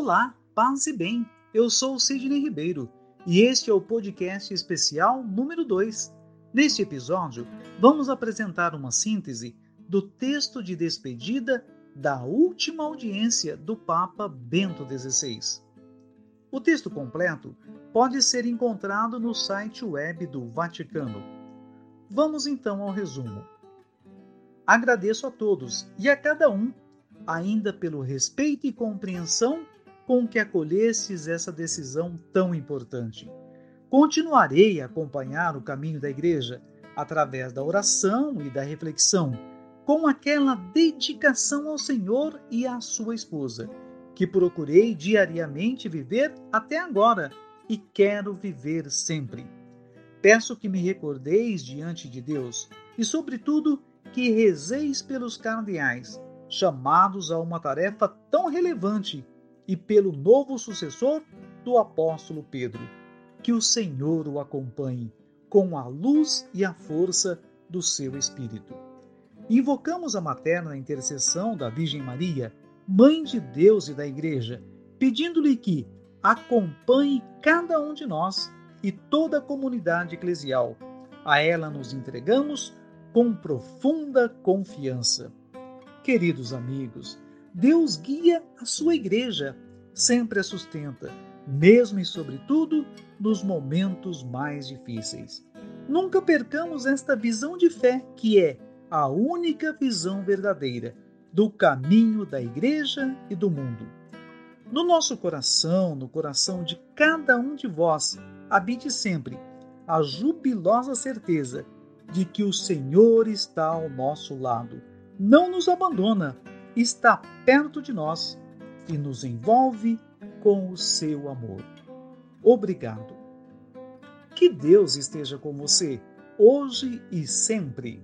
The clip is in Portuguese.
Olá, paz e bem. Eu sou Sidney Ribeiro e este é o podcast especial número 2. Neste episódio, vamos apresentar uma síntese do texto de despedida da última audiência do Papa Bento XVI. O texto completo pode ser encontrado no site web do Vaticano. Vamos então ao resumo. Agradeço a todos e a cada um, ainda pelo respeito e compreensão com que acolhestes essa decisão tão importante. Continuarei a acompanhar o caminho da Igreja através da oração e da reflexão, com aquela dedicação ao Senhor e à sua esposa, que procurei diariamente viver até agora e quero viver sempre. Peço que me recordeis diante de Deus e, sobretudo, que rezeis pelos cardeais, chamados a uma tarefa tão relevante e pelo novo sucessor do apóstolo Pedro. Que o Senhor o acompanhe com a luz e a força do seu Espírito. Invocamos a materna intercessão da Virgem Maria, Mãe de Deus e da Igreja, pedindo-lhe que acompanhe cada um de nós e toda a comunidade eclesial. A ela nos entregamos com profunda confiança. Queridos amigos, Deus guia a sua igreja, sempre a sustenta, mesmo e sobretudo nos momentos mais difíceis. Nunca percamos esta visão de fé que é a única visão verdadeira do caminho da igreja e do mundo. No nosso coração, no coração de cada um de vós, habite sempre a jubilosa certeza de que o Senhor está ao nosso lado, não nos abandona está perto de nós e nos envolve com o seu amor. Obrigado. Que Deus esteja com você, hoje e sempre.